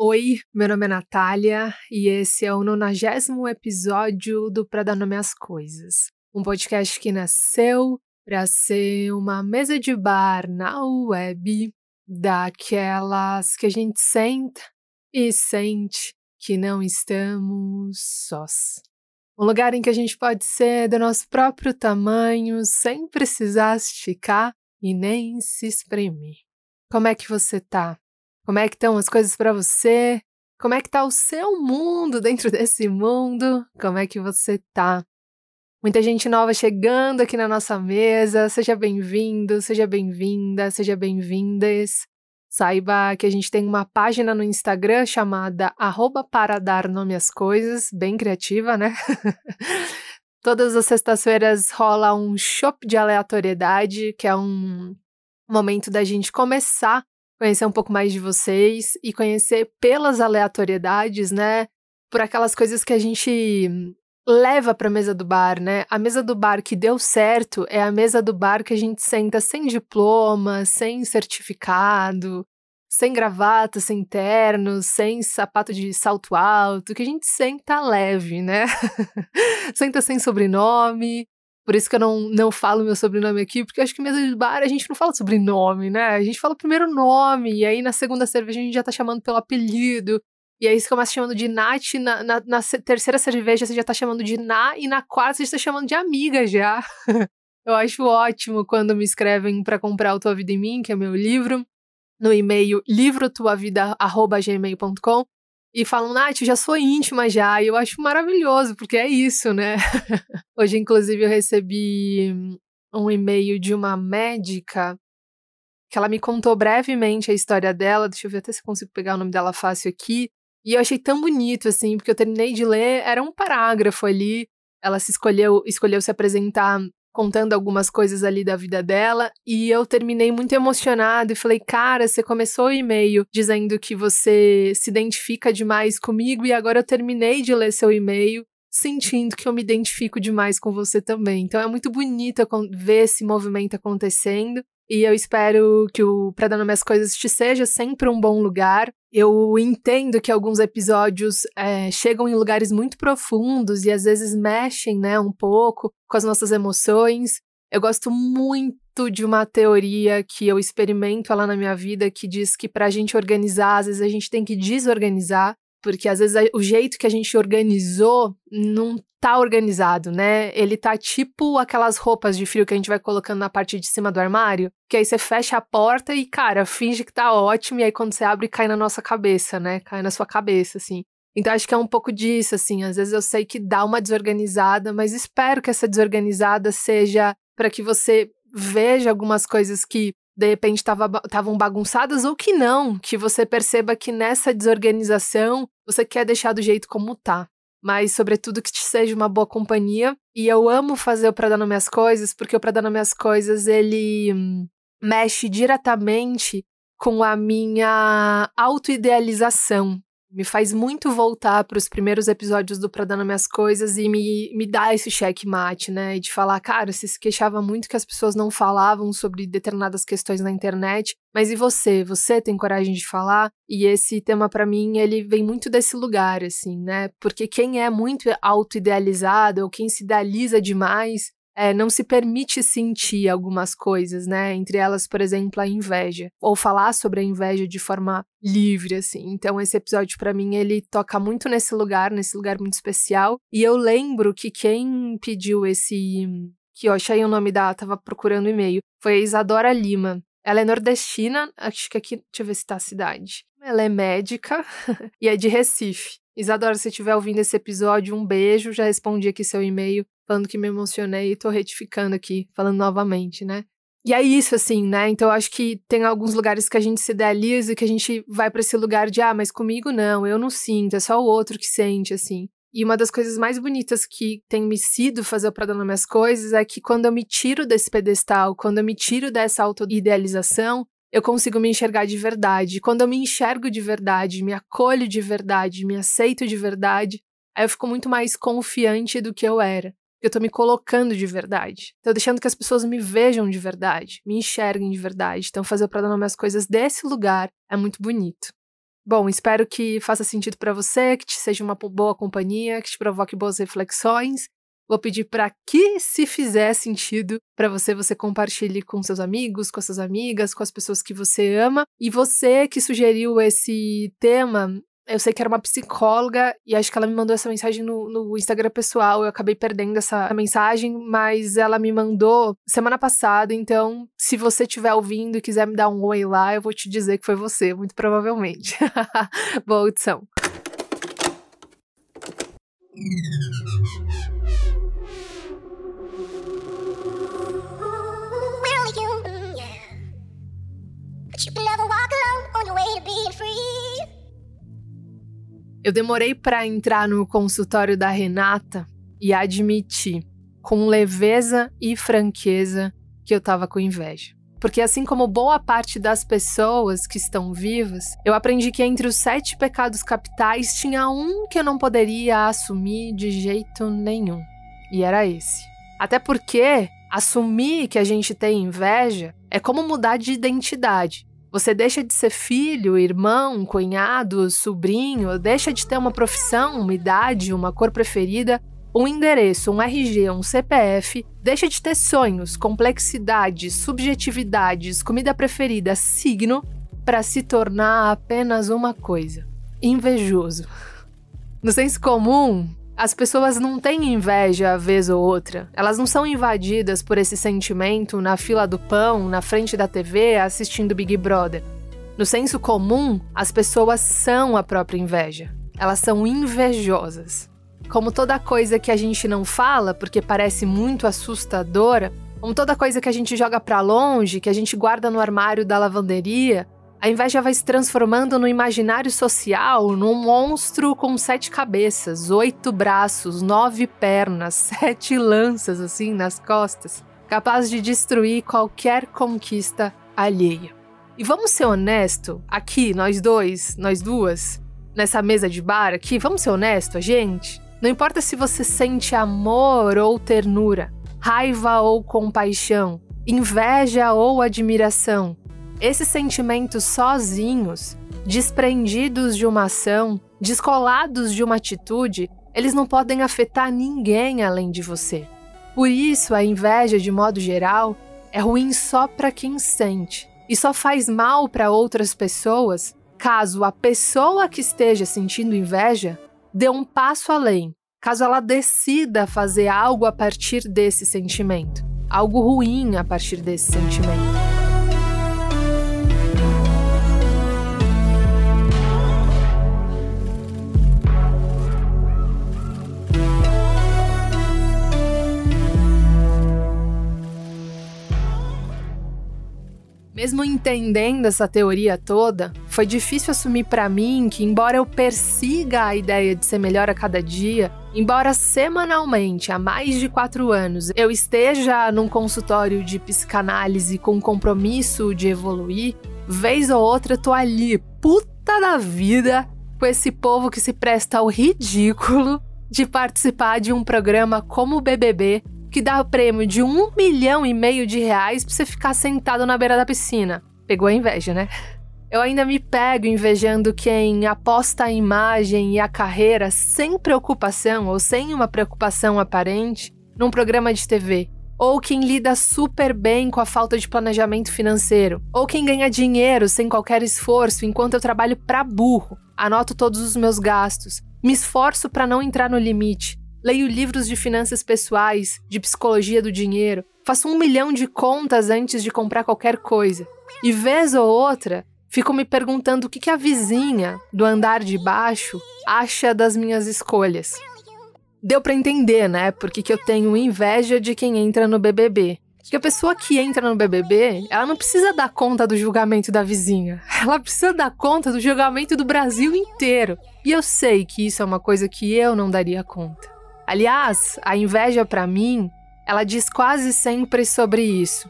Oi, meu nome é Natália e esse é o nonagésimo episódio do Pra Dar Nome às Coisas. Um podcast que nasceu para ser uma mesa de bar na web, daquelas que a gente senta e sente que não estamos sós. Um lugar em que a gente pode ser do nosso próprio tamanho sem precisar esticar e nem se espremer. Como é que você tá? Como é que estão as coisas para você? Como é que tá o seu mundo dentro desse mundo? Como é que você tá? Muita gente nova chegando aqui na nossa mesa. Seja bem-vindo, seja bem-vinda, seja bem-vindas. Saiba que a gente tem uma página no Instagram chamada arroba para dar nome às coisas, bem criativa, né? Todas as sextas-feiras rola um shop de aleatoriedade, que é um momento da gente começar conhecer um pouco mais de vocês e conhecer pelas aleatoriedades, né? Por aquelas coisas que a gente leva para a mesa do bar, né? A mesa do bar que deu certo é a mesa do bar que a gente senta sem diploma, sem certificado, sem gravata, sem terno, sem sapato de salto alto, que a gente senta leve, né? senta sem sobrenome, por isso que eu não, não falo meu sobrenome aqui, porque eu acho que mesa de bar a gente não fala sobrenome, né? A gente fala o primeiro nome, e aí na segunda cerveja a gente já tá chamando pelo apelido. E aí você começa chamando de Nath, na, na, na terceira cerveja você já tá chamando de Na, e na quarta você já tá chamando de amiga já. eu acho ótimo quando me escrevem para comprar o Tua Vida em Mim, que é meu livro, no e-mail livrotuavida.gmail.com e falam, Nath, eu já sou íntima já, e eu acho maravilhoso, porque é isso, né? Hoje, inclusive, eu recebi um e-mail de uma médica que ela me contou brevemente a história dela, deixa eu ver até se consigo pegar o nome dela fácil aqui, e eu achei tão bonito, assim, porque eu terminei de ler, era um parágrafo ali, ela se escolheu, escolheu se apresentar contando algumas coisas ali da vida dela e eu terminei muito emocionada e falei: "Cara, você começou o e-mail dizendo que você se identifica demais comigo e agora eu terminei de ler seu e-mail sentindo que eu me identifico demais com você também". Então é muito bonito ver esse movimento acontecendo. E eu espero que o Pra Dar Nome às Coisas te seja sempre um bom lugar. Eu entendo que alguns episódios é, chegam em lugares muito profundos e às vezes mexem, né, um pouco com as nossas emoções. Eu gosto muito de uma teoria que eu experimento lá na minha vida que diz que para a gente organizar, às vezes a gente tem que desorganizar. Porque às vezes o jeito que a gente organizou não tá organizado, né? Ele tá tipo aquelas roupas de frio que a gente vai colocando na parte de cima do armário, que aí você fecha a porta e, cara, finge que tá ótimo, e aí quando você abre, cai na nossa cabeça, né? Cai na sua cabeça, assim. Então acho que é um pouco disso, assim. Às vezes eu sei que dá uma desorganizada, mas espero que essa desorganizada seja para que você veja algumas coisas que de repente estavam bagunçadas ou que não, que você perceba que nessa desorganização você quer deixar do jeito como tá. Mas, sobretudo, que te seja uma boa companhia. E eu amo fazer o Pra Dar Nome às Coisas, porque o Pra Dar Nome às Coisas, ele hum, mexe diretamente com a minha autoidealização me faz muito voltar para os primeiros episódios do Pra Dar Minhas Coisas e me, me dá esse checkmate, né? De falar, cara, você se queixava muito que as pessoas não falavam sobre determinadas questões na internet, mas e você? Você tem coragem de falar? E esse tema, para mim, ele vem muito desse lugar, assim, né? Porque quem é muito auto-idealizado ou quem se idealiza demais é, não se permite sentir algumas coisas, né? Entre elas, por exemplo, a inveja, ou falar sobre a inveja de forma livre, assim. Então, esse episódio, para mim, ele toca muito nesse lugar, nesse lugar muito especial. E eu lembro que quem pediu esse. Que eu achei o nome da. Tava procurando o e-mail. Foi a Isadora Lima. Ela é nordestina, acho que aqui. Deixa eu ver se tá a cidade. Ela é médica e é de Recife. Isadora, se estiver ouvindo esse episódio, um beijo. Já respondi aqui seu e-mail falando que me emocionei e tô retificando aqui, falando novamente, né? E é isso, assim, né? Então eu acho que tem alguns lugares que a gente se idealiza e que a gente vai para esse lugar de, ah, mas comigo não, eu não sinto, é só o outro que sente, assim. E uma das coisas mais bonitas que tem me sido fazer o Pra Dar Nome às Coisas é que quando eu me tiro desse pedestal, quando eu me tiro dessa auto-idealização, eu consigo me enxergar de verdade. Quando eu me enxergo de verdade, me acolho de verdade, me aceito de verdade, aí eu fico muito mais confiante do que eu era. Eu tô me colocando de verdade. Tô deixando que as pessoas me vejam de verdade, me enxerguem de verdade. Então, fazer dar nome às coisas desse lugar é muito bonito. Bom, espero que faça sentido para você, que te seja uma boa companhia, que te provoque boas reflexões. Vou pedir para que, se fizer sentido para você, você compartilhe com seus amigos, com as suas amigas, com as pessoas que você ama. E você que sugeriu esse tema, eu sei que era uma psicóloga e acho que ela me mandou essa mensagem no, no, Instagram pessoal. Eu acabei perdendo essa mensagem, mas ela me mandou semana passada. Então, se você estiver ouvindo e quiser me dar um oi lá, eu vou te dizer que foi você, muito provavelmente. Boa audição. Eu demorei para entrar no consultório da Renata e admitir, com leveza e franqueza, que eu estava com inveja. Porque, assim como boa parte das pessoas que estão vivas, eu aprendi que entre os sete pecados capitais tinha um que eu não poderia assumir de jeito nenhum. E era esse. Até porque assumir que a gente tem inveja é como mudar de identidade. Você deixa de ser filho, irmão, cunhado, sobrinho, deixa de ter uma profissão, uma idade, uma cor preferida, um endereço, um RG, um CPF, deixa de ter sonhos, complexidades, subjetividades, comida preferida, signo, para se tornar apenas uma coisa: invejoso. No senso comum, as pessoas não têm inveja vez ou outra. Elas não são invadidas por esse sentimento na fila do pão, na frente da TV, assistindo Big Brother. No senso comum, as pessoas são a própria inveja. Elas são invejosas. Como toda coisa que a gente não fala porque parece muito assustadora, como toda coisa que a gente joga para longe, que a gente guarda no armário da lavanderia, a inveja vai se transformando no imaginário social num monstro com sete cabeças, oito braços, nove pernas, sete lanças assim nas costas, capaz de destruir qualquer conquista alheia. E vamos ser honesto, aqui nós dois, nós duas, nessa mesa de bar aqui, vamos ser honesto, a gente. Não importa se você sente amor ou ternura, raiva ou compaixão, inveja ou admiração, esses sentimentos sozinhos, desprendidos de uma ação, descolados de uma atitude, eles não podem afetar ninguém além de você. Por isso, a inveja, de modo geral, é ruim só para quem sente e só faz mal para outras pessoas caso a pessoa que esteja sentindo inveja dê um passo além, caso ela decida fazer algo a partir desse sentimento, algo ruim a partir desse sentimento. Mesmo entendendo essa teoria toda, foi difícil assumir para mim que, embora eu persiga a ideia de ser melhor a cada dia, embora semanalmente, há mais de quatro anos, eu esteja num consultório de psicanálise com compromisso de evoluir, vez ou outra eu tô ali, puta da vida, com esse povo que se presta ao ridículo de participar de um programa como o BBB que dá prêmio de um milhão e meio de reais pra você ficar sentado na beira da piscina. Pegou a inveja, né? Eu ainda me pego invejando quem aposta a imagem e a carreira sem preocupação ou sem uma preocupação aparente num programa de TV. Ou quem lida super bem com a falta de planejamento financeiro. Ou quem ganha dinheiro sem qualquer esforço enquanto eu trabalho para burro. Anoto todos os meus gastos. Me esforço para não entrar no limite leio livros de finanças pessoais, de psicologia do dinheiro, faço um milhão de contas antes de comprar qualquer coisa. E vez ou outra, fico me perguntando o que, a vizinha do andar de baixo acha das minhas escolhas. Deu para entender, né? Porque que eu tenho inveja de quem entra no BBB. Que a pessoa que entra no BBB, ela não precisa dar conta do julgamento da vizinha. Ela precisa dar conta do julgamento do Brasil inteiro. E eu sei que isso é uma coisa que eu não daria conta. Aliás, a inveja para mim, ela diz quase sempre sobre isso.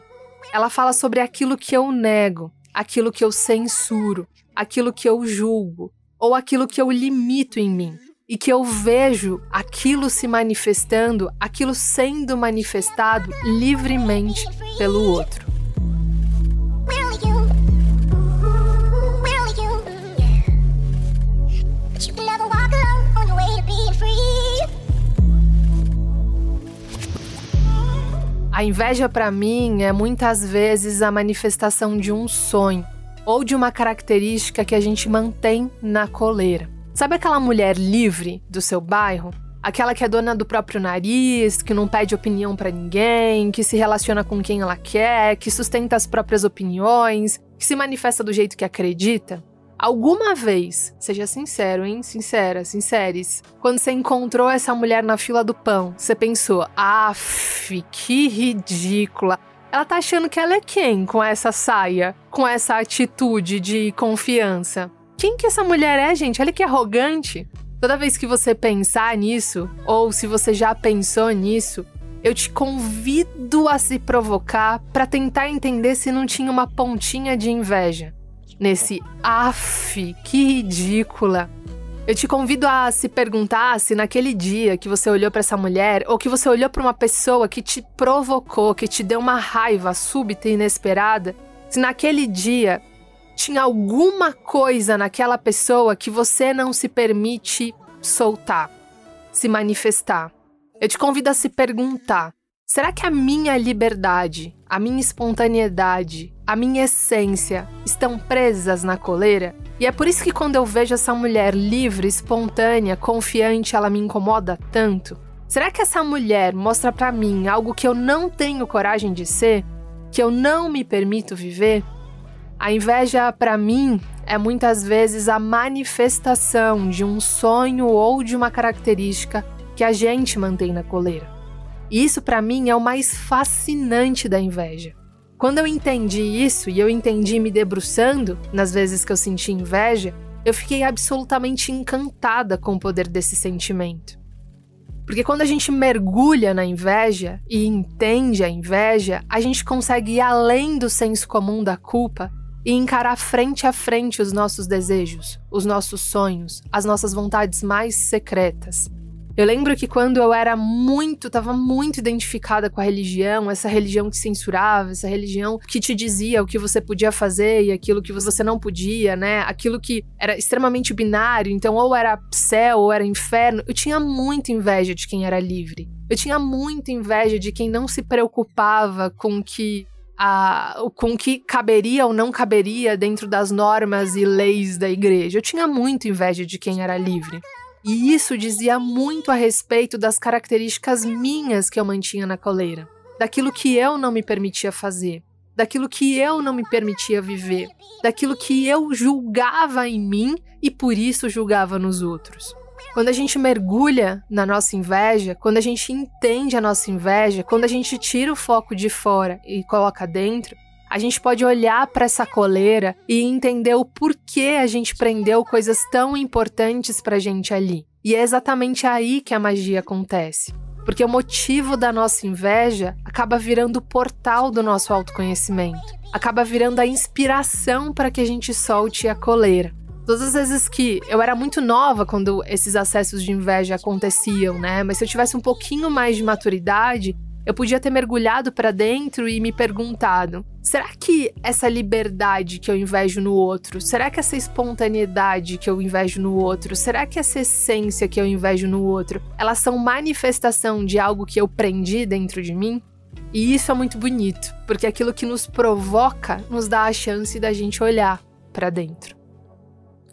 Ela fala sobre aquilo que eu nego, aquilo que eu censuro, aquilo que eu julgo, ou aquilo que eu limito em mim, e que eu vejo aquilo se manifestando, aquilo sendo manifestado livremente pelo outro. A inveja para mim é muitas vezes a manifestação de um sonho ou de uma característica que a gente mantém na coleira. Sabe aquela mulher livre do seu bairro? Aquela que é dona do próprio nariz, que não pede opinião para ninguém, que se relaciona com quem ela quer, que sustenta as próprias opiniões, que se manifesta do jeito que acredita? Alguma vez, seja sincero, hein? Sincera, sinceres. Quando você encontrou essa mulher na fila do pão, você pensou: "Af, que ridícula. Ela tá achando que ela é quem com essa saia, com essa atitude de confiança? Quem que essa mulher é, gente? Ela é que é arrogante. Toda vez que você pensar nisso, ou se você já pensou nisso, eu te convido a se provocar para tentar entender se não tinha uma pontinha de inveja nesse af, que ridícula. Eu te convido a se perguntar se naquele dia que você olhou para essa mulher ou que você olhou para uma pessoa que te provocou, que te deu uma raiva súbita e inesperada, se naquele dia tinha alguma coisa naquela pessoa que você não se permite soltar, se manifestar. Eu te convido a se perguntar: será que a minha liberdade, a minha espontaneidade, a minha essência estão presas na coleira? E é por isso que quando eu vejo essa mulher livre, espontânea, confiante, ela me incomoda tanto? Será que essa mulher mostra para mim algo que eu não tenho coragem de ser? Que eu não me permito viver? A inveja, para mim, é muitas vezes a manifestação de um sonho ou de uma característica que a gente mantém na coleira. E isso para mim é o mais fascinante da inveja. Quando eu entendi isso e eu entendi me debruçando nas vezes que eu senti inveja, eu fiquei absolutamente encantada com o poder desse sentimento. Porque quando a gente mergulha na inveja e entende a inveja, a gente consegue ir além do senso comum da culpa e encarar frente a frente os nossos desejos, os nossos sonhos, as nossas vontades mais secretas. Eu lembro que quando eu era muito, estava muito identificada com a religião, essa religião que censurava, essa religião que te dizia o que você podia fazer e aquilo que você não podia, né? Aquilo que era extremamente binário, então ou era céu ou era inferno. Eu tinha muita inveja de quem era livre. Eu tinha muita inveja de quem não se preocupava com que a, com que caberia ou não caberia dentro das normas e leis da igreja. Eu tinha muito inveja de quem era livre. E isso dizia muito a respeito das características minhas que eu mantinha na coleira, daquilo que eu não me permitia fazer, daquilo que eu não me permitia viver, daquilo que eu julgava em mim e por isso julgava nos outros. Quando a gente mergulha na nossa inveja, quando a gente entende a nossa inveja, quando a gente tira o foco de fora e coloca dentro, a gente pode olhar para essa coleira e entender o porquê a gente prendeu coisas tão importantes para gente ali. E é exatamente aí que a magia acontece. Porque o motivo da nossa inveja acaba virando o portal do nosso autoconhecimento, acaba virando a inspiração para que a gente solte a coleira. Todas as vezes que eu era muito nova quando esses acessos de inveja aconteciam, né? Mas se eu tivesse um pouquinho mais de maturidade, eu podia ter mergulhado para dentro e me perguntado: será que essa liberdade que eu invejo no outro, será que essa espontaneidade que eu invejo no outro, será que essa essência que eu invejo no outro, elas são manifestação de algo que eu prendi dentro de mim? E isso é muito bonito, porque aquilo que nos provoca nos dá a chance da gente olhar para dentro.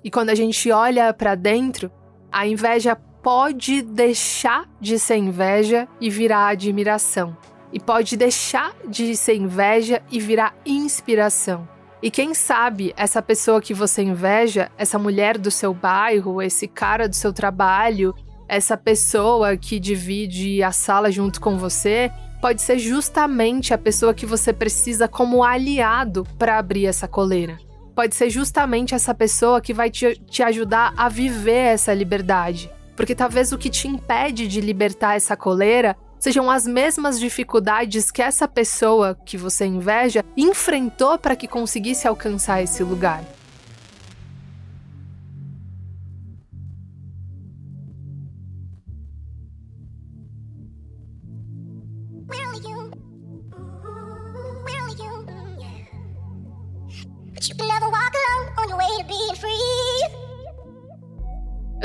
E quando a gente olha para dentro, a inveja pode deixar de ser inveja e virar admiração. E pode deixar de ser inveja e virar inspiração. E quem sabe essa pessoa que você inveja, essa mulher do seu bairro, esse cara do seu trabalho, essa pessoa que divide a sala junto com você, pode ser justamente a pessoa que você precisa como aliado para abrir essa coleira. Pode ser justamente essa pessoa que vai te, te ajudar a viver essa liberdade. Porque talvez o que te impede de libertar essa coleira sejam as mesmas dificuldades que essa pessoa que você inveja enfrentou para que conseguisse alcançar esse lugar.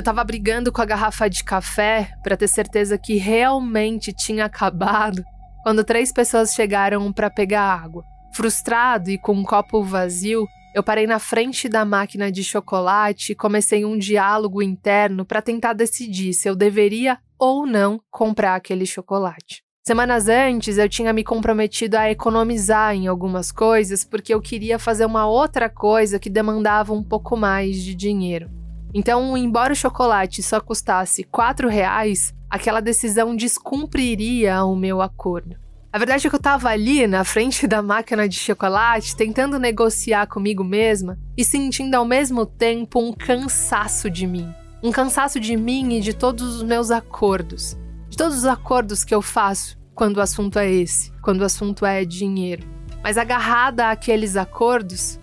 Eu tava brigando com a garrafa de café para ter certeza que realmente tinha acabado. quando três pessoas chegaram para pegar água. Frustrado e com um copo vazio, eu parei na frente da máquina de chocolate e comecei um diálogo interno para tentar decidir se eu deveria ou não comprar aquele chocolate. Semanas antes, eu tinha me comprometido a economizar em algumas coisas porque eu queria fazer uma outra coisa que demandava um pouco mais de dinheiro. Então, embora o chocolate só custasse R$ reais, aquela decisão descumpriria o meu acordo. A verdade é que eu estava ali na frente da máquina de chocolate, tentando negociar comigo mesma e sentindo ao mesmo tempo um cansaço de mim. Um cansaço de mim e de todos os meus acordos de todos os acordos que eu faço quando o assunto é esse, quando o assunto é dinheiro. Mas agarrada àqueles acordos,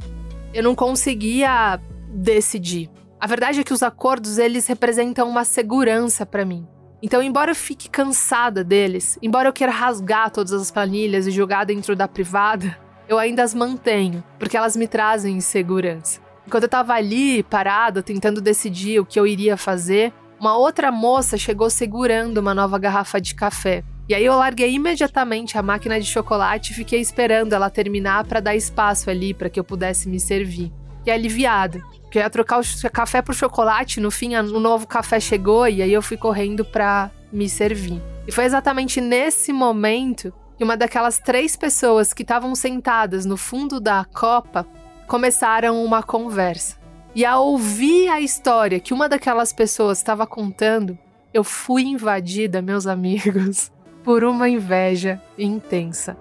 eu não conseguia decidir. A verdade é que os acordos eles representam uma segurança para mim. Então, embora eu fique cansada deles, embora eu queira rasgar todas as planilhas e jogar dentro da privada, eu ainda as mantenho, porque elas me trazem segurança. Enquanto eu estava ali, parada, tentando decidir o que eu iria fazer, uma outra moça chegou segurando uma nova garrafa de café. E aí eu larguei imediatamente a máquina de chocolate e fiquei esperando ela terminar para dar espaço ali para que eu pudesse me servir. E aliviada, porque eu ia trocar o café por chocolate, no fim o novo café chegou e aí eu fui correndo para me servir. E foi exatamente nesse momento que uma daquelas três pessoas que estavam sentadas no fundo da copa começaram uma conversa. E ao ouvir a história que uma daquelas pessoas estava contando, eu fui invadida, meus amigos, por uma inveja intensa.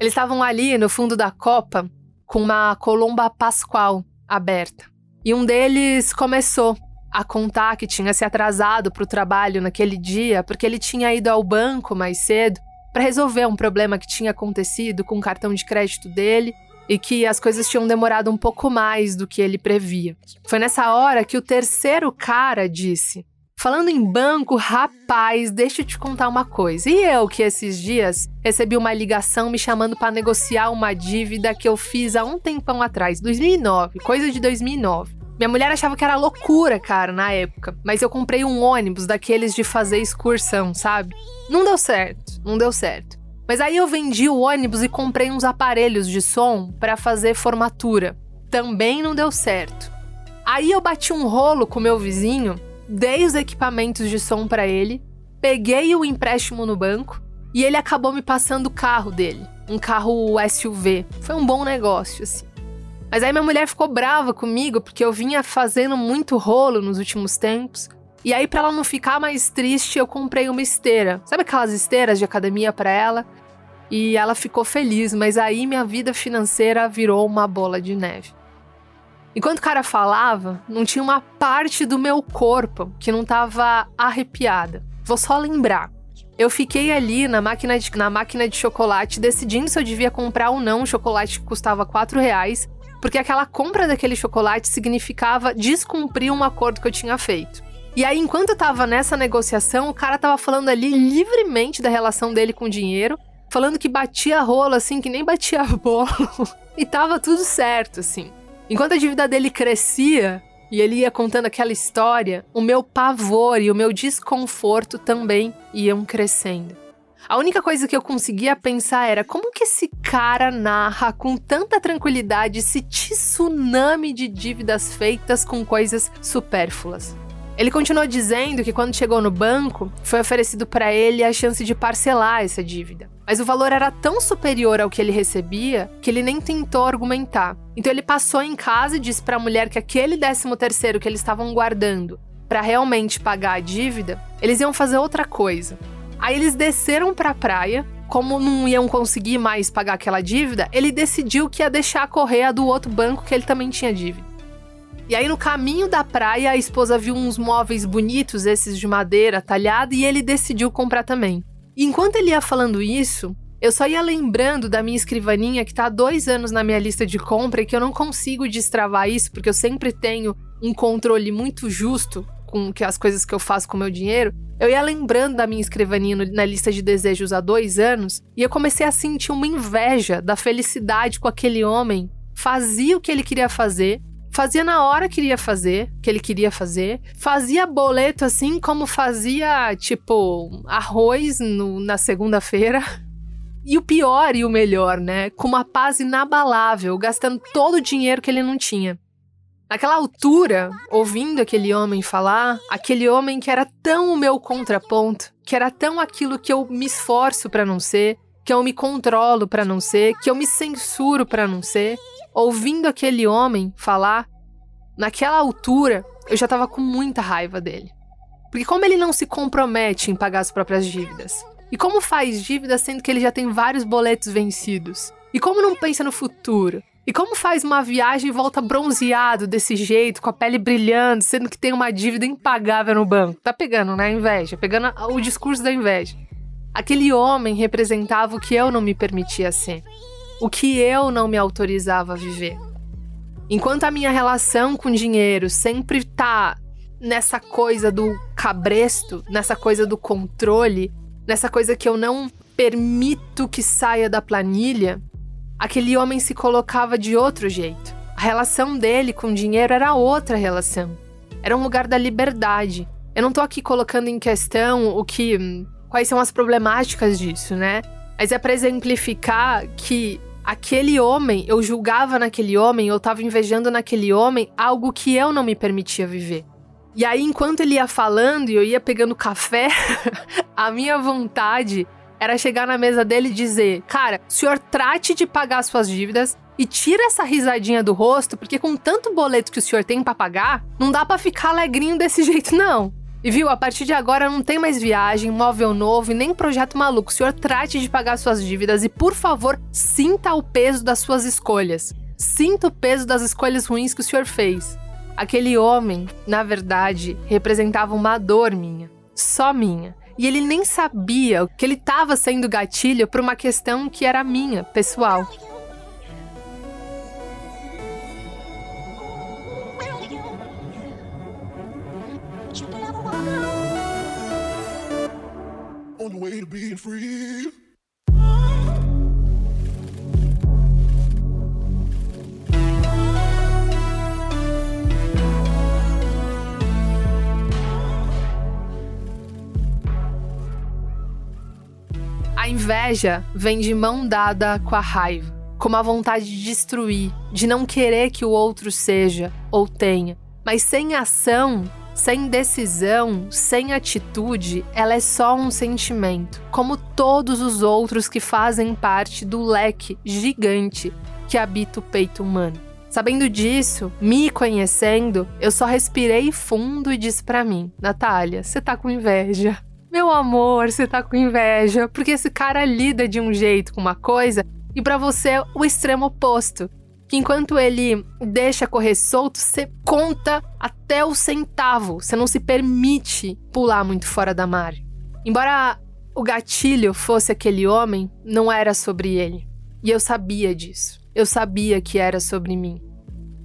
Eles estavam ali no fundo da copa com uma colomba pascual aberta. E um deles começou a contar que tinha se atrasado para o trabalho naquele dia porque ele tinha ido ao banco mais cedo para resolver um problema que tinha acontecido com o cartão de crédito dele e que as coisas tinham demorado um pouco mais do que ele previa. Foi nessa hora que o terceiro cara disse: Falando em banco, rapaz, deixa eu te contar uma coisa. E eu que esses dias recebi uma ligação me chamando para negociar uma dívida que eu fiz há um tempão atrás, 2009, coisa de 2009. Minha mulher achava que era loucura, cara, na época. Mas eu comprei um ônibus daqueles de fazer excursão, sabe? Não deu certo, não deu certo. Mas aí eu vendi o ônibus e comprei uns aparelhos de som para fazer formatura. Também não deu certo. Aí eu bati um rolo com meu vizinho, dei os equipamentos de som para ele, peguei o empréstimo no banco e ele acabou me passando o carro dele, um carro SUV. Foi um bom negócio, assim. Mas aí minha mulher ficou brava comigo porque eu vinha fazendo muito rolo nos últimos tempos. E aí, para ela não ficar mais triste, eu comprei uma esteira. Sabe aquelas esteiras de academia para ela? E ela ficou feliz, mas aí minha vida financeira virou uma bola de neve. Enquanto o cara falava, não tinha uma parte do meu corpo que não tava arrepiada. Vou só lembrar. Eu fiquei ali na máquina de, na máquina de chocolate decidindo se eu devia comprar ou não um chocolate que custava 4 reais porque aquela compra daquele chocolate significava descumprir um acordo que eu tinha feito. E aí, enquanto eu tava nessa negociação, o cara tava falando ali livremente da relação dele com o dinheiro, falando que batia rolo assim, que nem batia bolo, e tava tudo certo, assim. Enquanto a dívida dele crescia e ele ia contando aquela história, o meu pavor e o meu desconforto também iam crescendo. A única coisa que eu conseguia pensar era como que esse cara narra com tanta tranquilidade esse tsunami de dívidas feitas com coisas supérfluas. Ele continuou dizendo que quando chegou no banco, foi oferecido para ele a chance de parcelar essa dívida. Mas o valor era tão superior ao que ele recebia que ele nem tentou argumentar. Então ele passou em casa e disse para a mulher que aquele 13 terceiro que eles estavam guardando para realmente pagar a dívida, eles iam fazer outra coisa. Aí eles desceram pra praia. Como não iam conseguir mais pagar aquela dívida, ele decidiu que ia deixar correr a do outro banco que ele também tinha dívida. E aí, no caminho da praia, a esposa viu uns móveis bonitos, esses de madeira talhada, e ele decidiu comprar também. Enquanto ele ia falando isso, eu só ia lembrando da minha escrivaninha que tá há dois anos na minha lista de compra e que eu não consigo destravar isso, porque eu sempre tenho um controle muito justo com que as coisas que eu faço com o meu dinheiro, eu ia lembrando da minha escrivaninha na lista de desejos há dois anos e eu comecei a sentir uma inveja da felicidade com aquele homem. Fazia o que ele queria fazer, fazia na hora que queria fazer, que ele queria fazer, fazia boleto assim como fazia, tipo, arroz no, na segunda-feira. E o pior e o melhor, né? Com uma paz inabalável, gastando todo o dinheiro que ele não tinha. Naquela altura, ouvindo aquele homem falar, aquele homem que era tão o meu contraponto, que era tão aquilo que eu me esforço para não ser, que eu me controlo para não ser, que eu me censuro para não ser, ouvindo aquele homem falar, naquela altura, eu já tava com muita raiva dele. Porque como ele não se compromete em pagar as próprias dívidas? E como faz dívida sendo que ele já tem vários boletos vencidos? E como não pensa no futuro? E como faz uma viagem e volta bronzeado desse jeito, com a pele brilhando, sendo que tem uma dívida impagável no banco? Tá pegando, né? Inveja, pegando o discurso da inveja. Aquele homem representava o que eu não me permitia ser, o que eu não me autorizava a viver. Enquanto a minha relação com dinheiro sempre tá nessa coisa do cabresto, nessa coisa do controle, nessa coisa que eu não permito que saia da planilha, aquele homem se colocava de outro jeito. A relação dele com o dinheiro era outra relação. Era um lugar da liberdade. Eu não tô aqui colocando em questão o que quais são as problemáticas disso, né? Mas é para exemplificar que aquele homem, eu julgava naquele homem, eu tava invejando naquele homem algo que eu não me permitia viver. E aí, enquanto ele ia falando e eu ia pegando café, a minha vontade era chegar na mesa dele e dizer: Cara, o senhor trate de pagar suas dívidas e tira essa risadinha do rosto, porque com tanto boleto que o senhor tem para pagar, não dá para ficar alegrinho desse jeito, não. E viu, a partir de agora não tem mais viagem, móvel novo e nem projeto maluco. O senhor trate de pagar suas dívidas e, por favor, sinta o peso das suas escolhas. Sinta o peso das escolhas ruins que o senhor fez. Aquele homem, na verdade, representava uma dor minha, só minha. E ele nem sabia que ele estava sendo gatilho por uma questão que era minha, pessoal. On the way to being free. inveja vem de mão dada com a raiva, com a vontade de destruir, de não querer que o outro seja ou tenha. Mas sem ação, sem decisão, sem atitude, ela é só um sentimento, como todos os outros que fazem parte do leque gigante que habita o peito humano. Sabendo disso, me conhecendo, eu só respirei fundo e disse para mim: Natália, você tá com inveja. Meu amor, você tá com inveja, porque esse cara lida de um jeito com uma coisa e para você é o extremo oposto. Que enquanto ele deixa correr solto, você conta até o centavo. Você não se permite pular muito fora da margem. Embora o gatilho fosse aquele homem, não era sobre ele. E eu sabia disso. Eu sabia que era sobre mim.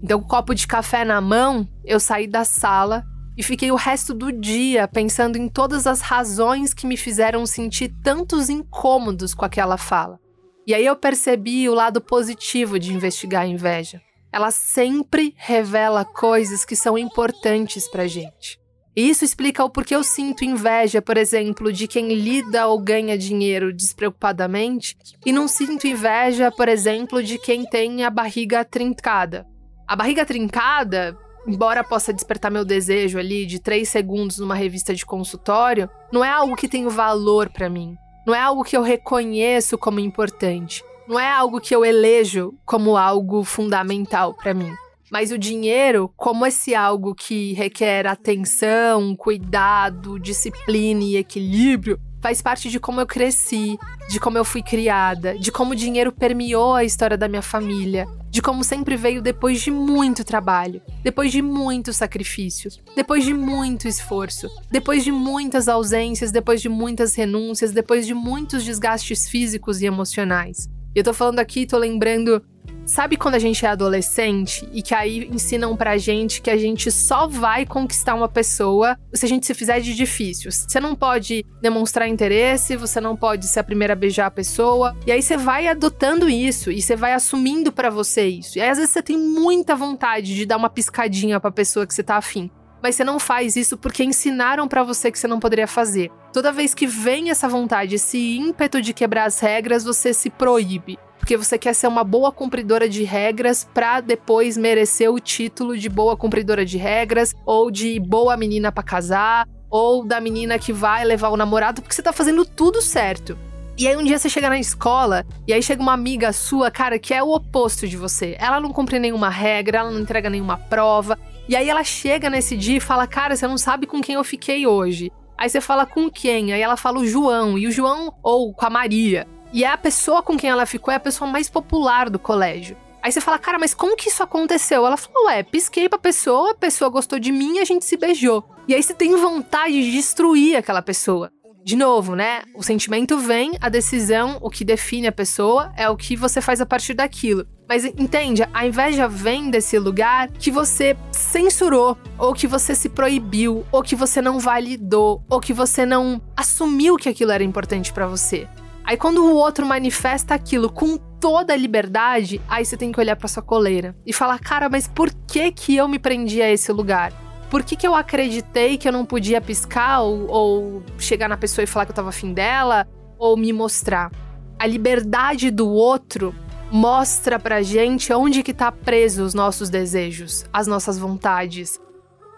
Então, com um copo de café na mão, eu saí da sala e fiquei o resto do dia pensando em todas as razões que me fizeram sentir tantos incômodos com aquela fala. E aí eu percebi o lado positivo de investigar a inveja. Ela sempre revela coisas que são importantes pra gente. E isso explica o porquê eu sinto inveja, por exemplo, de quem lida ou ganha dinheiro despreocupadamente, e não sinto inveja, por exemplo, de quem tem a barriga trincada. A barriga trincada, embora possa despertar meu desejo ali de três segundos numa revista de consultório, não é algo que tem valor para mim. Não é algo que eu reconheço como importante. Não é algo que eu elejo como algo fundamental para mim. Mas o dinheiro, como esse algo que requer atenção, cuidado, disciplina e equilíbrio, faz parte de como eu cresci, de como eu fui criada, de como o dinheiro permeou a história da minha família, de como sempre veio depois de muito trabalho, depois de muito sacrifício, depois de muito esforço, depois de muitas ausências, depois de muitas renúncias, depois de muitos desgastes físicos e emocionais. Eu tô falando aqui, tô lembrando Sabe quando a gente é adolescente e que aí ensinam pra gente que a gente só vai conquistar uma pessoa se a gente se fizer de difícil? Você não pode demonstrar interesse, você não pode ser a primeira a beijar a pessoa. E aí você vai adotando isso e você vai assumindo para você isso. E aí às vezes você tem muita vontade de dar uma piscadinha pra pessoa que você tá afim mas você não faz isso porque ensinaram para você que você não poderia fazer. Toda vez que vem essa vontade, esse ímpeto de quebrar as regras, você se proíbe porque você quer ser uma boa cumpridora de regras para depois merecer o título de boa cumpridora de regras ou de boa menina para casar ou da menina que vai levar o namorado, porque você tá fazendo tudo certo. E aí um dia você chega na escola e aí chega uma amiga sua, cara, que é o oposto de você. Ela não cumpre nenhuma regra, ela não entrega nenhuma prova. E aí ela chega nesse dia e fala: "Cara, você não sabe com quem eu fiquei hoje". Aí você fala com quem? Aí ela fala o João, e o João ou com a Maria. E é a pessoa com quem ela ficou é a pessoa mais popular do colégio. Aí você fala, cara, mas como que isso aconteceu? Ela falou, ué, pisquei pra pessoa, a pessoa gostou de mim e a gente se beijou. E aí você tem vontade de destruir aquela pessoa. De novo, né? O sentimento vem, a decisão, o que define a pessoa é o que você faz a partir daquilo. Mas entende, a inveja vem desse lugar que você censurou, ou que você se proibiu, ou que você não validou, ou que você não assumiu que aquilo era importante para você. Aí quando o outro manifesta aquilo com toda a liberdade, aí você tem que olhar para sua coleira e falar: "Cara, mas por que que eu me prendi a esse lugar? Por que, que eu acreditei que eu não podia piscar ou, ou chegar na pessoa e falar que eu tava afim dela ou me mostrar?" A liberdade do outro mostra pra gente onde que tá preso os nossos desejos, as nossas vontades,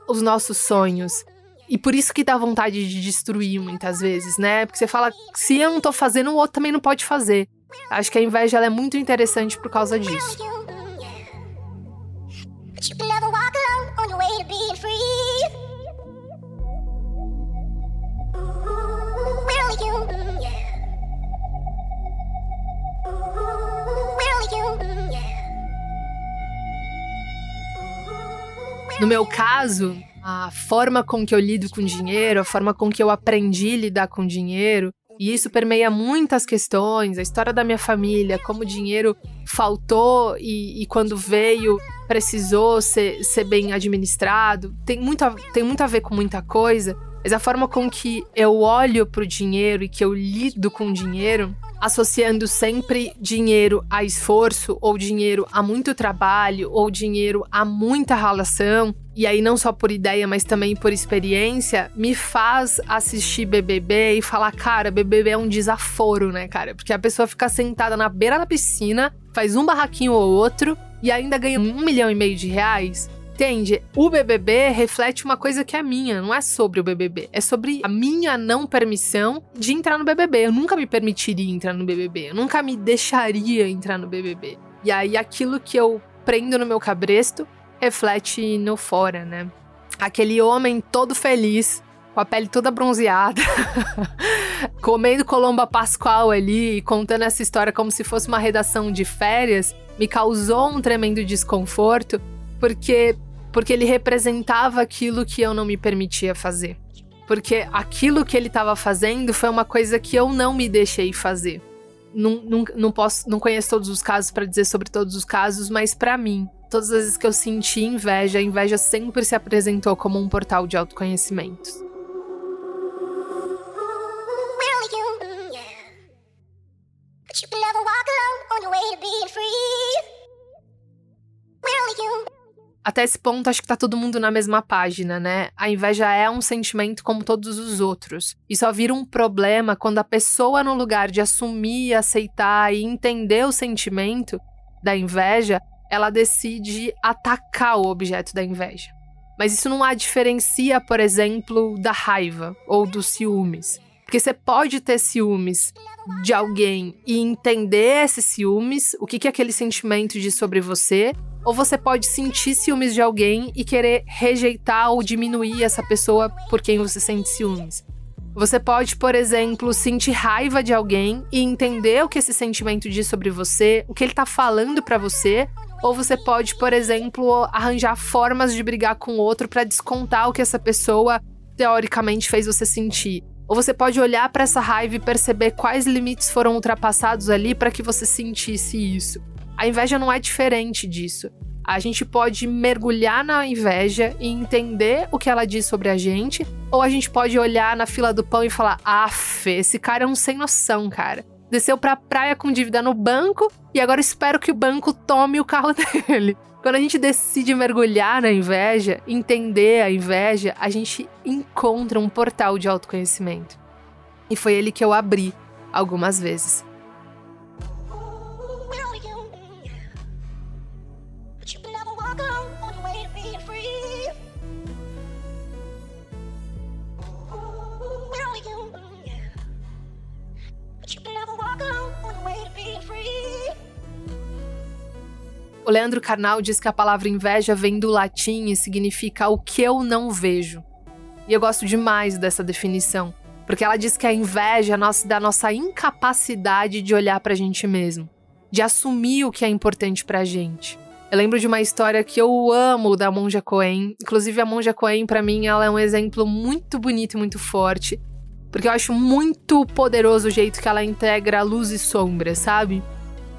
os nossos sonhos. E por isso que dá vontade de destruir muitas vezes, né? Porque você fala, se eu não tô fazendo, o outro também não pode fazer. Acho que a inveja é muito interessante por causa disso. No meu caso, a forma com que eu lido com dinheiro, a forma com que eu aprendi a lidar com dinheiro. E isso permeia muitas questões, a história da minha família, como o dinheiro faltou e, e quando veio precisou ser, ser bem administrado. Tem muito, a, tem muito a ver com muita coisa, mas a forma com que eu olho para o dinheiro e que eu lido com o dinheiro associando sempre dinheiro a esforço, ou dinheiro a muito trabalho, ou dinheiro a muita relação, e aí não só por ideia, mas também por experiência, me faz assistir BBB e falar, cara, BBB é um desaforo, né, cara? Porque a pessoa fica sentada na beira da piscina, faz um barraquinho ou outro, e ainda ganha um milhão e meio de reais Entende? O BBB reflete uma coisa que é minha, não é sobre o BBB. É sobre a minha não permissão de entrar no BBB. Eu nunca me permitiria entrar no BBB. Eu nunca me deixaria entrar no BBB. E aí aquilo que eu prendo no meu cabresto reflete no fora, né? Aquele homem todo feliz, com a pele toda bronzeada, comendo colomba pascual ali, contando essa história como se fosse uma redação de férias, me causou um tremendo desconforto, porque porque ele representava aquilo que eu não me permitia fazer. Porque aquilo que ele estava fazendo foi uma coisa que eu não me deixei fazer. Não, não, não posso, não conheço todos os casos para dizer sobre todos os casos, mas para mim, todas as vezes que eu senti inveja, a inveja sempre se apresentou como um portal de autoconhecimento. you never walk alone on your way to being free. Will you? Até esse ponto, acho que tá todo mundo na mesma página, né? A inveja é um sentimento como todos os outros. E só vira um problema quando a pessoa, no lugar de assumir, aceitar e entender o sentimento da inveja, ela decide atacar o objeto da inveja. Mas isso não a diferencia, por exemplo, da raiva ou dos ciúmes. Porque você pode ter ciúmes de alguém e entender esses ciúmes, o que, que aquele sentimento diz sobre você, ou você pode sentir ciúmes de alguém e querer rejeitar ou diminuir essa pessoa por quem você sente ciúmes. Você pode, por exemplo, sentir raiva de alguém e entender o que esse sentimento diz sobre você, o que ele tá falando para você, ou você pode, por exemplo, arranjar formas de brigar com o outro para descontar o que essa pessoa teoricamente fez você sentir. Ou você pode olhar para essa raiva e perceber quais limites foram ultrapassados ali para que você sentisse isso. A inveja não é diferente disso. A gente pode mergulhar na inveja e entender o que ela diz sobre a gente, ou a gente pode olhar na fila do pão e falar: "Af, esse cara é um sem noção, cara. Desceu pra praia com dívida no banco e agora espero que o banco tome o carro dele." Quando a gente decide mergulhar na inveja, entender a inveja, a gente encontra um portal de autoconhecimento. E foi ele que eu abri algumas vezes. O Leandro Carnal diz que a palavra inveja vem do latim e significa o que eu não vejo. E eu gosto demais dessa definição, porque ela diz que a inveja é da nossa incapacidade de olhar para a gente mesmo, de assumir o que é importante para a gente. Eu lembro de uma história que eu amo da Monja Coen. Inclusive, a Monja Coen, para mim, ela é um exemplo muito bonito e muito forte. Porque eu acho muito poderoso o jeito que ela integra luz e sombra, sabe?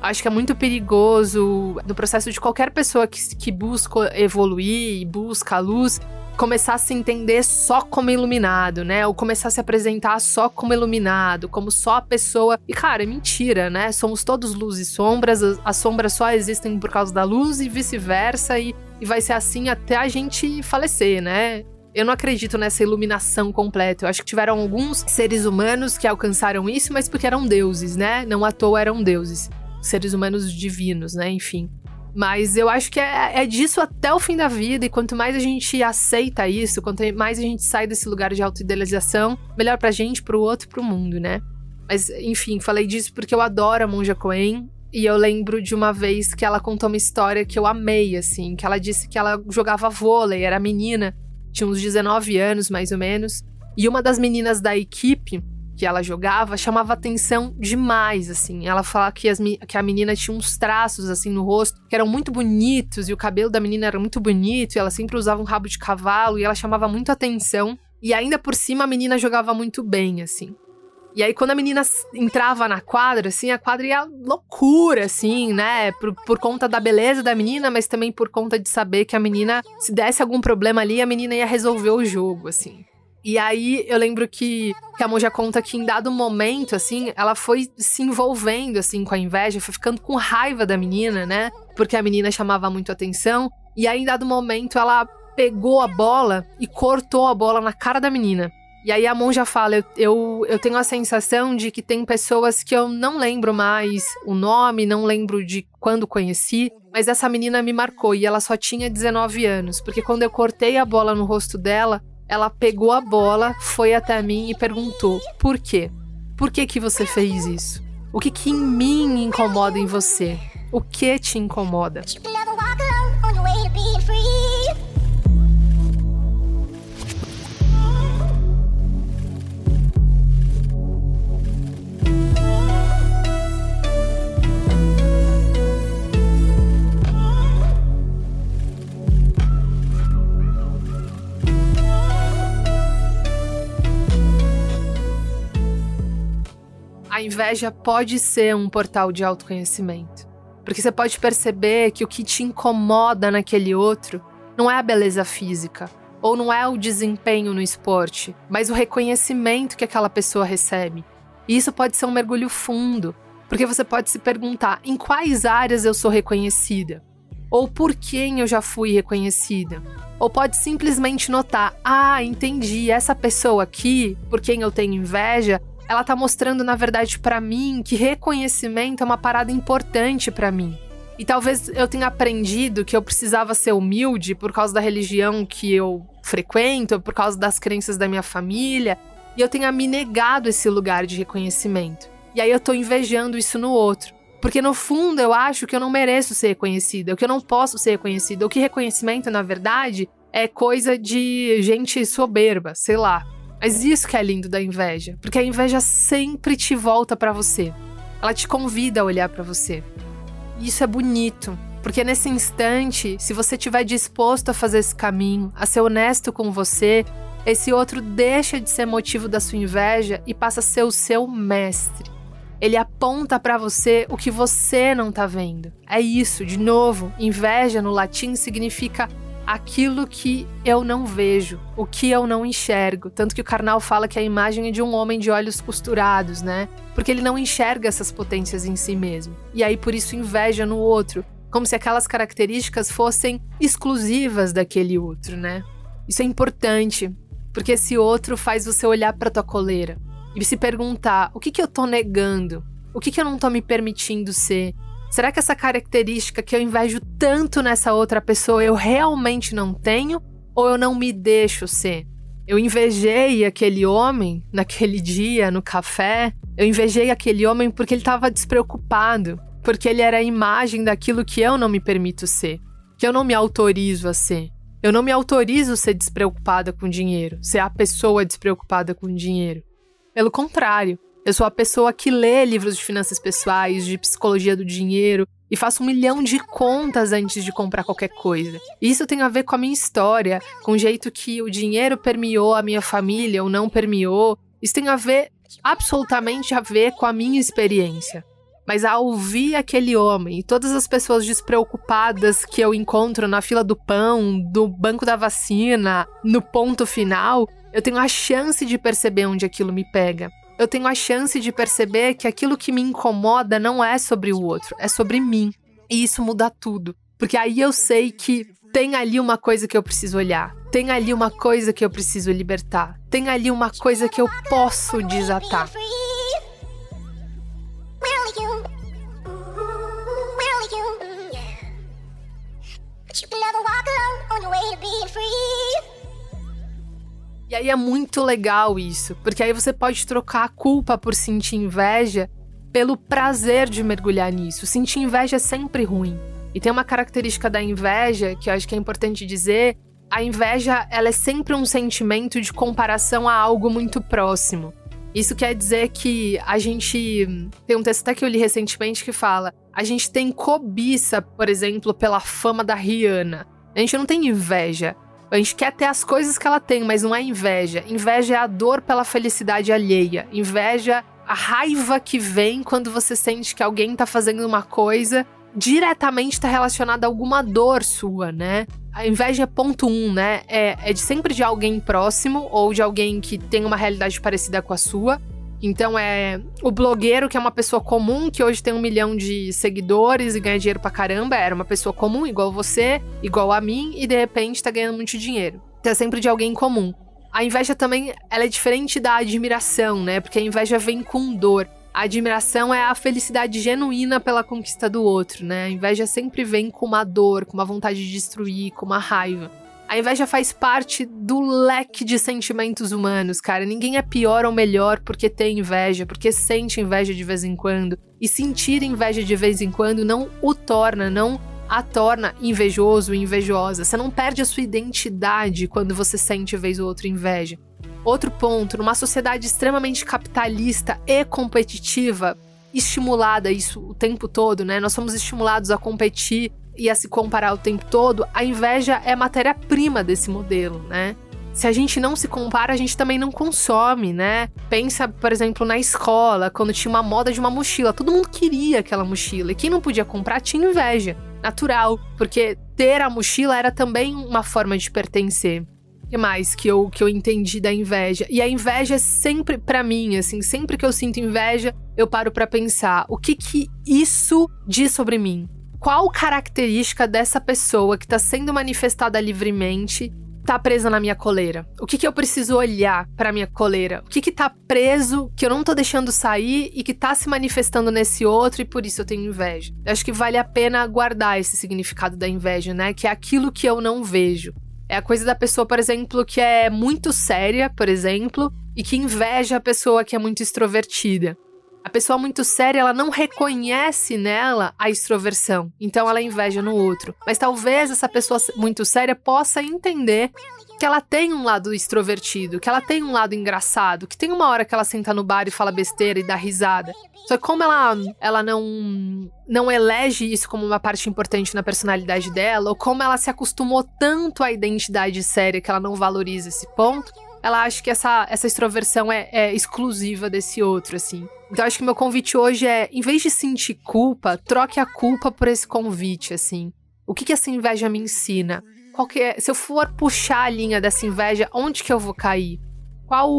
Acho que é muito perigoso no processo de qualquer pessoa que, que busca evoluir e busca a luz começar a se entender só como iluminado, né? Ou começar a se apresentar só como iluminado, como só a pessoa. E cara, é mentira, né? Somos todos luz e sombras, as sombras só existem por causa da luz e vice-versa, e, e vai ser assim até a gente falecer, né? Eu não acredito nessa iluminação completa. Eu acho que tiveram alguns seres humanos que alcançaram isso, mas porque eram deuses, né? Não à toa eram deuses seres humanos divinos, né? Enfim. Mas eu acho que é, é, disso até o fim da vida, e quanto mais a gente aceita isso, quanto mais a gente sai desse lugar de autoidealização, melhor pra gente, pro outro, pro mundo, né? Mas, enfim, falei disso porque eu adoro a Monja Coen, e eu lembro de uma vez que ela contou uma história que eu amei, assim, que ela disse que ela jogava vôlei, era menina, tinha uns 19 anos mais ou menos, e uma das meninas da equipe que ela jogava chamava atenção demais, assim. Ela fala que, as, que a menina tinha uns traços, assim, no rosto que eram muito bonitos e o cabelo da menina era muito bonito e ela sempre usava um rabo de cavalo e ela chamava muito atenção. E ainda por cima a menina jogava muito bem, assim. E aí, quando a menina entrava na quadra, assim, a quadra ia loucura, assim, né? Por, por conta da beleza da menina, mas também por conta de saber que a menina, se desse algum problema ali, a menina ia resolver o jogo, assim. E aí eu lembro que, que a Monja conta que em dado momento, assim, ela foi se envolvendo, assim, com a inveja, foi ficando com raiva da menina, né? Porque a menina chamava muito atenção. E aí, em dado momento, ela pegou a bola e cortou a bola na cara da menina. E aí a monja fala: eu, eu, eu, tenho a sensação de que tem pessoas que eu não lembro mais o nome, não lembro de quando conheci, mas essa menina me marcou e ela só tinha 19 anos, porque quando eu cortei a bola no rosto dela, ela pegou a bola, foi até mim e perguntou: "Por quê? Por que que você fez isso? O que que em mim incomoda em você? O que te incomoda?" A inveja pode ser um portal de autoconhecimento. Porque você pode perceber que o que te incomoda naquele outro não é a beleza física, ou não é o desempenho no esporte, mas o reconhecimento que aquela pessoa recebe. E isso pode ser um mergulho fundo, porque você pode se perguntar em quais áreas eu sou reconhecida, ou por quem eu já fui reconhecida. Ou pode simplesmente notar: ah, entendi, essa pessoa aqui, por quem eu tenho inveja, ela tá mostrando, na verdade, para mim que reconhecimento é uma parada importante para mim. E talvez eu tenha aprendido que eu precisava ser humilde por causa da religião que eu frequento, por causa das crenças da minha família, e eu tenha me negado esse lugar de reconhecimento. E aí eu tô invejando isso no outro. Porque no fundo eu acho que eu não mereço ser reconhecida, que eu não posso ser reconhecida, o que reconhecimento, na verdade, é coisa de gente soberba, sei lá. Mas isso que é lindo da inveja, porque a inveja sempre te volta para você. Ela te convida a olhar para você. E isso é bonito, porque nesse instante, se você estiver disposto a fazer esse caminho, a ser honesto com você, esse outro deixa de ser motivo da sua inveja e passa a ser o seu mestre. Ele aponta para você o que você não tá vendo. É isso, de novo, inveja no latim significa aquilo que eu não vejo, o que eu não enxergo. Tanto que o Karnal fala que a imagem é de um homem de olhos costurados, né? Porque ele não enxerga essas potências em si mesmo. E aí por isso inveja no outro, como se aquelas características fossem exclusivas daquele outro, né? Isso é importante, porque esse outro faz você olhar para tua coleira e se perguntar: o que, que eu tô negando? O que, que eu não tô me permitindo ser? Será que essa característica que eu invejo tanto nessa outra pessoa eu realmente não tenho? Ou eu não me deixo ser? Eu invejei aquele homem naquele dia no café. Eu invejei aquele homem porque ele estava despreocupado, porque ele era a imagem daquilo que eu não me permito ser, que eu não me autorizo a ser. Eu não me autorizo a ser despreocupada com dinheiro, ser a pessoa despreocupada com dinheiro. Pelo contrário, eu sou a pessoa que lê livros de finanças pessoais, de psicologia do dinheiro e faço um milhão de contas antes de comprar qualquer coisa. Isso tem a ver com a minha história, com o jeito que o dinheiro permeou a minha família ou não permeou. Isso tem a ver, absolutamente a ver com a minha experiência. Mas ao ouvir aquele homem e todas as pessoas despreocupadas que eu encontro na fila do pão, do banco da vacina, no ponto final, eu tenho a chance de perceber onde aquilo me pega eu tenho a chance de perceber que aquilo que me incomoda não é sobre o outro, é sobre mim. E isso muda tudo. Porque aí eu sei que tem ali uma coisa que eu preciso olhar, tem ali uma coisa que eu preciso libertar, tem ali uma coisa que eu posso desatar. Aí é muito legal isso, porque aí você pode trocar a culpa por sentir inveja pelo prazer de mergulhar nisso. Sentir inveja é sempre ruim. E tem uma característica da inveja que eu acho que é importante dizer, a inveja, ela é sempre um sentimento de comparação a algo muito próximo. Isso quer dizer que a gente. Tem um texto até que eu li recentemente que fala: a gente tem cobiça, por exemplo, pela fama da Rihanna. A gente não tem inveja. A gente quer ter as coisas que ela tem, mas não é inveja. Inveja é a dor pela felicidade alheia. Inveja, a raiva que vem quando você sente que alguém tá fazendo uma coisa diretamente está relacionada a alguma dor sua, né? A inveja é ponto um, né? É, é de sempre de alguém próximo ou de alguém que tem uma realidade parecida com a sua. Então é o blogueiro, que é uma pessoa comum, que hoje tem um milhão de seguidores e ganha dinheiro pra caramba, era uma pessoa comum, igual você, igual a mim, e de repente tá ganhando muito dinheiro. Então é sempre de alguém comum. A inveja também ela é diferente da admiração, né? Porque a inveja vem com dor. A admiração é a felicidade genuína pela conquista do outro, né? A inveja sempre vem com uma dor, com uma vontade de destruir, com uma raiva. A inveja faz parte do leque de sentimentos humanos, cara. Ninguém é pior ou melhor porque tem inveja, porque sente inveja de vez em quando. E sentir inveja de vez em quando não o torna, não a torna invejoso invejosa. Você não perde a sua identidade quando você sente vez ou outra inveja. Outro ponto, numa sociedade extremamente capitalista e competitiva, estimulada isso o tempo todo, né? Nós somos estimulados a competir e a se comparar o tempo todo, a inveja é matéria-prima desse modelo, né? Se a gente não se compara, a gente também não consome, né? Pensa, por exemplo, na escola, quando tinha uma moda de uma mochila, todo mundo queria aquela mochila e quem não podia comprar tinha inveja. Natural, porque ter a mochila era também uma forma de pertencer. Que mais que eu, que eu entendi da inveja? E a inveja é sempre, para mim, assim, sempre que eu sinto inveja, eu paro para pensar: o que que isso diz sobre mim? Qual característica dessa pessoa que está sendo manifestada livremente está presa na minha coleira? O que, que eu preciso olhar para minha coleira? O que que tá preso que eu não tô deixando sair e que tá se manifestando nesse outro e por isso eu tenho inveja? Eu acho que vale a pena guardar esse significado da inveja, né? Que é aquilo que eu não vejo. É a coisa da pessoa, por exemplo, que é muito séria, por exemplo, e que inveja a pessoa que é muito extrovertida. A pessoa muito séria, ela não reconhece nela a extroversão, então ela inveja no outro. Mas talvez essa pessoa muito séria possa entender que ela tem um lado extrovertido, que ela tem um lado engraçado, que tem uma hora que ela senta no bar e fala besteira e dá risada. Só que como ela, ela não, não elege isso como uma parte importante na personalidade dela, ou como ela se acostumou tanto à identidade séria que ela não valoriza esse ponto, ela acha que essa, essa extroversão é, é exclusiva desse outro, assim. Então acho que meu convite hoje é, em vez de sentir culpa, troque a culpa por esse convite, assim. O que, que essa inveja me ensina? É, se eu for puxar a linha dessa inveja, onde que eu vou cair? Qual,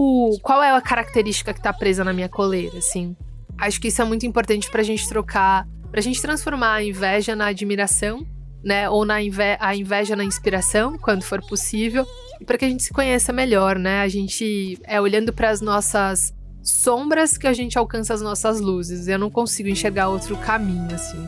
qual é a característica que tá presa na minha coleira, assim? Acho que isso é muito importante pra gente trocar, pra gente transformar a inveja na admiração né? Ou na inve a inveja na inspiração, quando for possível, e para que a gente se conheça melhor, né? A gente é olhando para as nossas sombras que a gente alcança as nossas luzes. Eu não consigo enxergar outro caminho assim.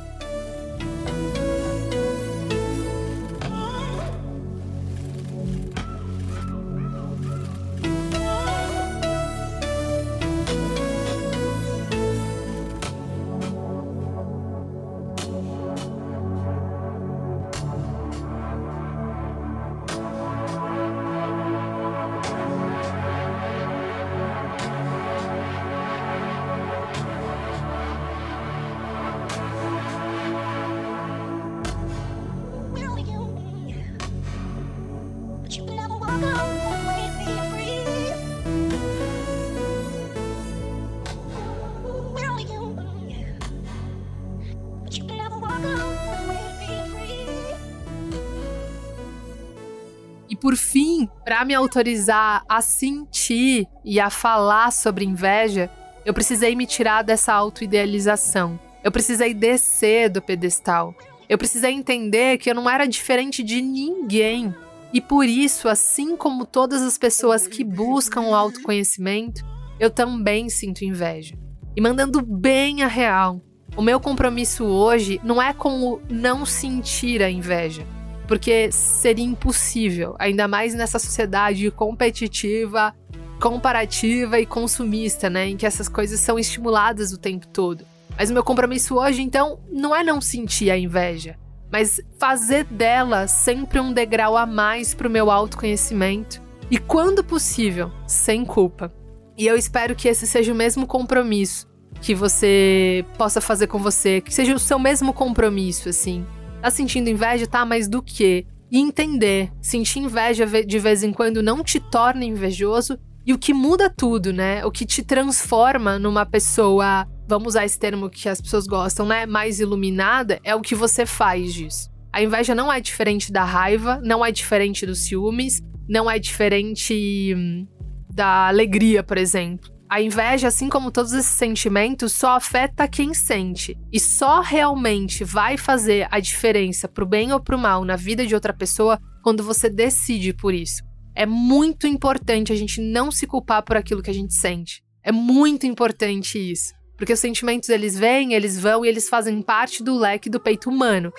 Por fim, para me autorizar a sentir e a falar sobre inveja, eu precisei me tirar dessa autoidealização. Eu precisei descer do pedestal. Eu precisei entender que eu não era diferente de ninguém. E por isso, assim como todas as pessoas que buscam o autoconhecimento, eu também sinto inveja. E mandando bem a real, o meu compromisso hoje não é com o não sentir a inveja, porque seria impossível, ainda mais nessa sociedade competitiva, comparativa e consumista, né, em que essas coisas são estimuladas o tempo todo. Mas o meu compromisso hoje, então, não é não sentir a inveja, mas fazer dela sempre um degrau a mais para o meu autoconhecimento e, quando possível, sem culpa. E eu espero que esse seja o mesmo compromisso que você possa fazer com você, que seja o seu mesmo compromisso, assim, Tá sentindo inveja? Tá, mas do quê? E entender, sentir inveja de vez em quando não te torna invejoso e o que muda tudo, né? O que te transforma numa pessoa, vamos usar esse termo que as pessoas gostam, né? Mais iluminada, é o que você faz disso. A inveja não é diferente da raiva, não é diferente dos ciúmes, não é diferente hum, da alegria, por exemplo. A inveja, assim como todos esses sentimentos, só afeta quem sente. E só realmente vai fazer a diferença pro bem ou pro mal na vida de outra pessoa quando você decide por isso. É muito importante a gente não se culpar por aquilo que a gente sente. É muito importante isso. Porque os sentimentos eles vêm, eles vão e eles fazem parte do leque do peito humano.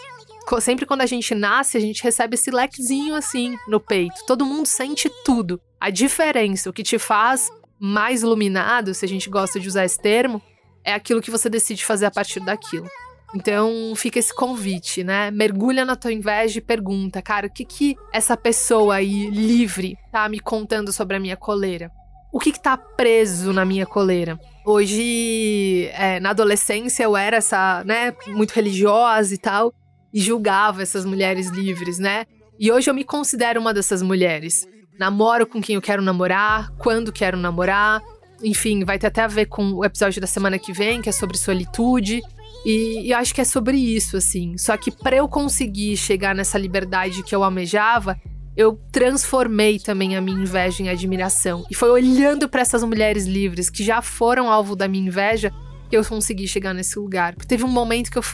Sempre quando a gente nasce, a gente recebe esse lequezinho assim no peito. Todo mundo sente tudo. A diferença, o que te faz mais iluminado, se a gente gosta de usar esse termo, é aquilo que você decide fazer a partir daquilo. Então fica esse convite, né? Mergulha na tua inveja e pergunta, cara, o que que essa pessoa aí livre tá me contando sobre a minha coleira? O que que tá preso na minha coleira? Hoje, é, na adolescência, eu era essa, né, muito religiosa e tal, e julgava essas mulheres livres, né? E hoje eu me considero uma dessas mulheres namoro com quem eu quero namorar, quando quero namorar. Enfim, vai ter até a ver com o episódio da semana que vem, que é sobre solitude. E, e acho que é sobre isso, assim. Só que para eu conseguir chegar nessa liberdade que eu almejava, eu transformei também a minha inveja em admiração. E foi olhando para essas mulheres livres que já foram alvo da minha inveja que eu consegui chegar nesse lugar. Porque teve um momento que eu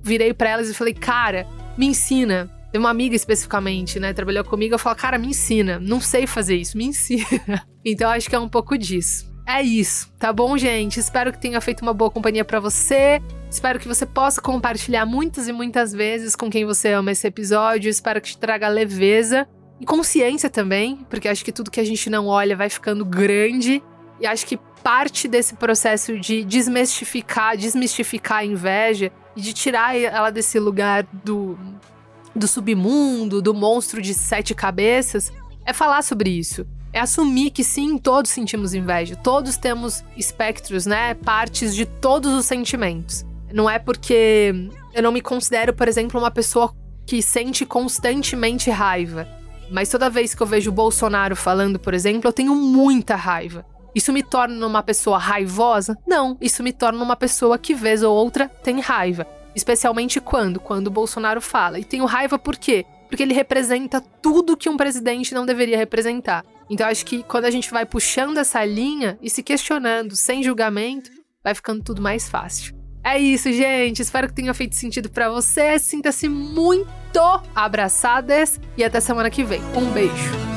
virei para elas e falei: "Cara, me ensina, tem uma amiga especificamente, né? Trabalhou comigo. Eu falo, cara, me ensina. Não sei fazer isso, me ensina. então acho que é um pouco disso. É isso, tá bom, gente? Espero que tenha feito uma boa companhia para você. Espero que você possa compartilhar muitas e muitas vezes com quem você ama esse episódio. Espero que te traga leveza e consciência também, porque acho que tudo que a gente não olha vai ficando grande. E acho que parte desse processo de desmistificar, desmistificar a inveja e de tirar ela desse lugar do do submundo, do monstro de sete cabeças, é falar sobre isso. É assumir que sim, todos sentimos inveja, todos temos espectros, né? Partes de todos os sentimentos. Não é porque eu não me considero, por exemplo, uma pessoa que sente constantemente raiva. Mas toda vez que eu vejo o Bolsonaro falando, por exemplo, eu tenho muita raiva. Isso me torna uma pessoa raivosa? Não, isso me torna uma pessoa que vez ou outra tem raiva. Especialmente quando? Quando o Bolsonaro fala. E tenho raiva por quê? Porque ele representa tudo que um presidente não deveria representar. Então acho que quando a gente vai puxando essa linha e se questionando sem julgamento, vai ficando tudo mais fácil. É isso, gente. Espero que tenha feito sentido para você. Sinta-se muito abraçadas e até semana que vem. Um beijo.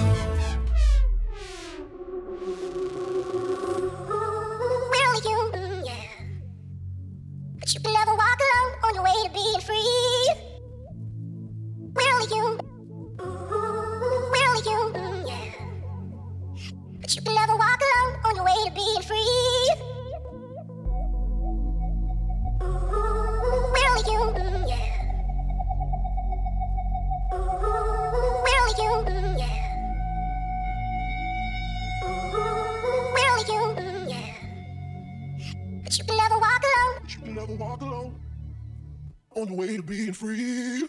being free. Where are you? Where are you? But you can never walk alone on your way to being free. Where are you? Where are you? Where are you? But you can never walk alone. But you can never walk alone on the way to being free.